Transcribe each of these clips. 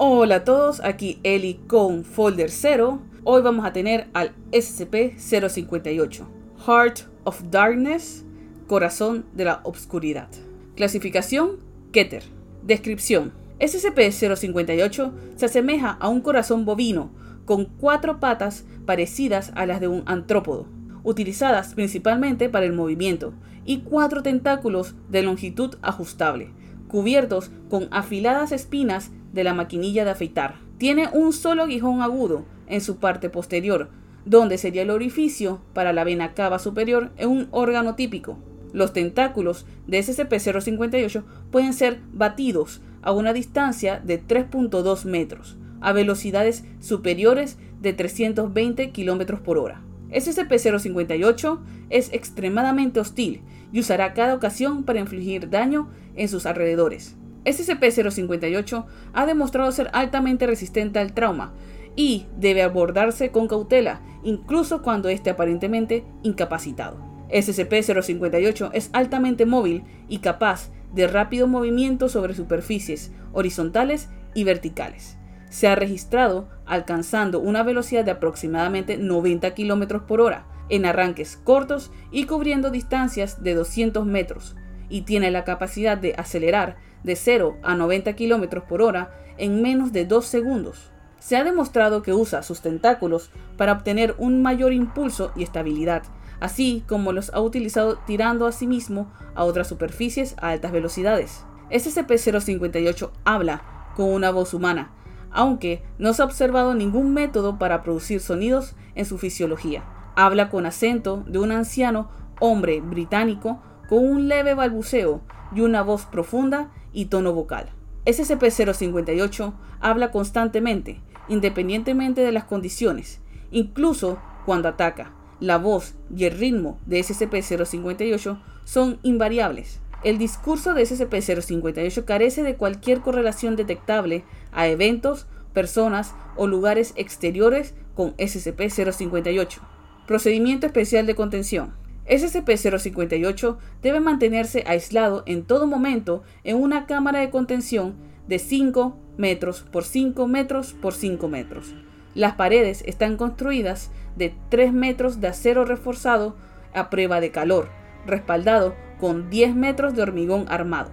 Hola a todos, aquí Eli con Folder 0. Hoy vamos a tener al SCP-058, Heart of Darkness, Corazón de la Obscuridad. Clasificación, Keter. Descripción. SCP-058 se asemeja a un corazón bovino con cuatro patas parecidas a las de un antrópodo, utilizadas principalmente para el movimiento, y cuatro tentáculos de longitud ajustable, cubiertos con afiladas espinas de la maquinilla de afeitar. Tiene un solo aguijón agudo en su parte posterior, donde sería el orificio para la vena cava superior en un órgano típico. Los tentáculos de SCP-058 pueden ser batidos a una distancia de 3.2 metros, a velocidades superiores de 320 km por hora. SCP-058 es extremadamente hostil y usará cada ocasión para infligir daño en sus alrededores. SCP-058 ha demostrado ser altamente resistente al trauma y debe abordarse con cautela, incluso cuando esté aparentemente incapacitado. SCP-058 es altamente móvil y capaz de rápido movimiento sobre superficies horizontales y verticales. Se ha registrado alcanzando una velocidad de aproximadamente 90 km por hora en arranques cortos y cubriendo distancias de 200 metros, y tiene la capacidad de acelerar de 0 a 90 km por hora en menos de 2 segundos. Se ha demostrado que usa sus tentáculos para obtener un mayor impulso y estabilidad, así como los ha utilizado tirando a sí mismo a otras superficies a altas velocidades. SCP-058 habla con una voz humana, aunque no se ha observado ningún método para producir sonidos en su fisiología. Habla con acento de un anciano hombre británico con un leve balbuceo y una voz profunda y tono vocal. SCP-058 habla constantemente, independientemente de las condiciones, incluso cuando ataca. La voz y el ritmo de SCP-058 son invariables. El discurso de SCP-058 carece de cualquier correlación detectable a eventos, personas o lugares exteriores con SCP-058. Procedimiento especial de contención. SCP-058 debe mantenerse aislado en todo momento en una cámara de contención de 5 metros por 5 metros por 5 metros. Las paredes están construidas de 3 metros de acero reforzado a prueba de calor, respaldado con 10 metros de hormigón armado.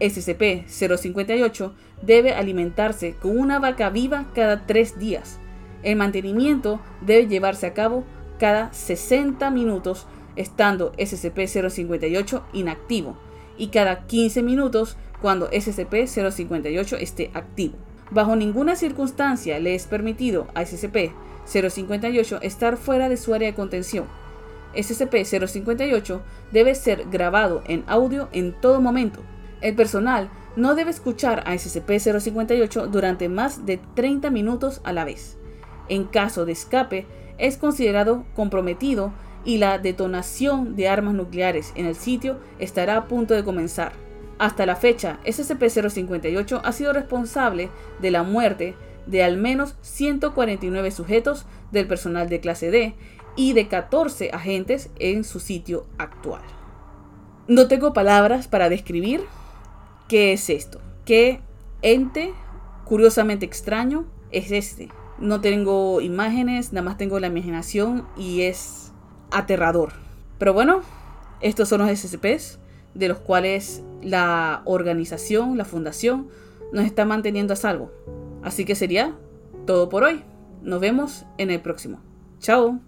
SCP-058 debe alimentarse con una vaca viva cada 3 días. El mantenimiento debe llevarse a cabo cada 60 minutos estando SCP-058 inactivo y cada 15 minutos cuando SCP-058 esté activo. Bajo ninguna circunstancia le es permitido a SCP-058 estar fuera de su área de contención. SCP-058 debe ser grabado en audio en todo momento. El personal no debe escuchar a SCP-058 durante más de 30 minutos a la vez. En caso de escape, es considerado comprometido y la detonación de armas nucleares en el sitio estará a punto de comenzar. Hasta la fecha, SCP-058 ha sido responsable de la muerte de al menos 149 sujetos del personal de clase D y de 14 agentes en su sitio actual. No tengo palabras para describir qué es esto, qué ente curiosamente extraño es este. No tengo imágenes, nada más tengo la imaginación y es aterrador. Pero bueno, estos son los SCPs de los cuales la organización, la fundación, nos está manteniendo a salvo. Así que sería todo por hoy. Nos vemos en el próximo. Chao.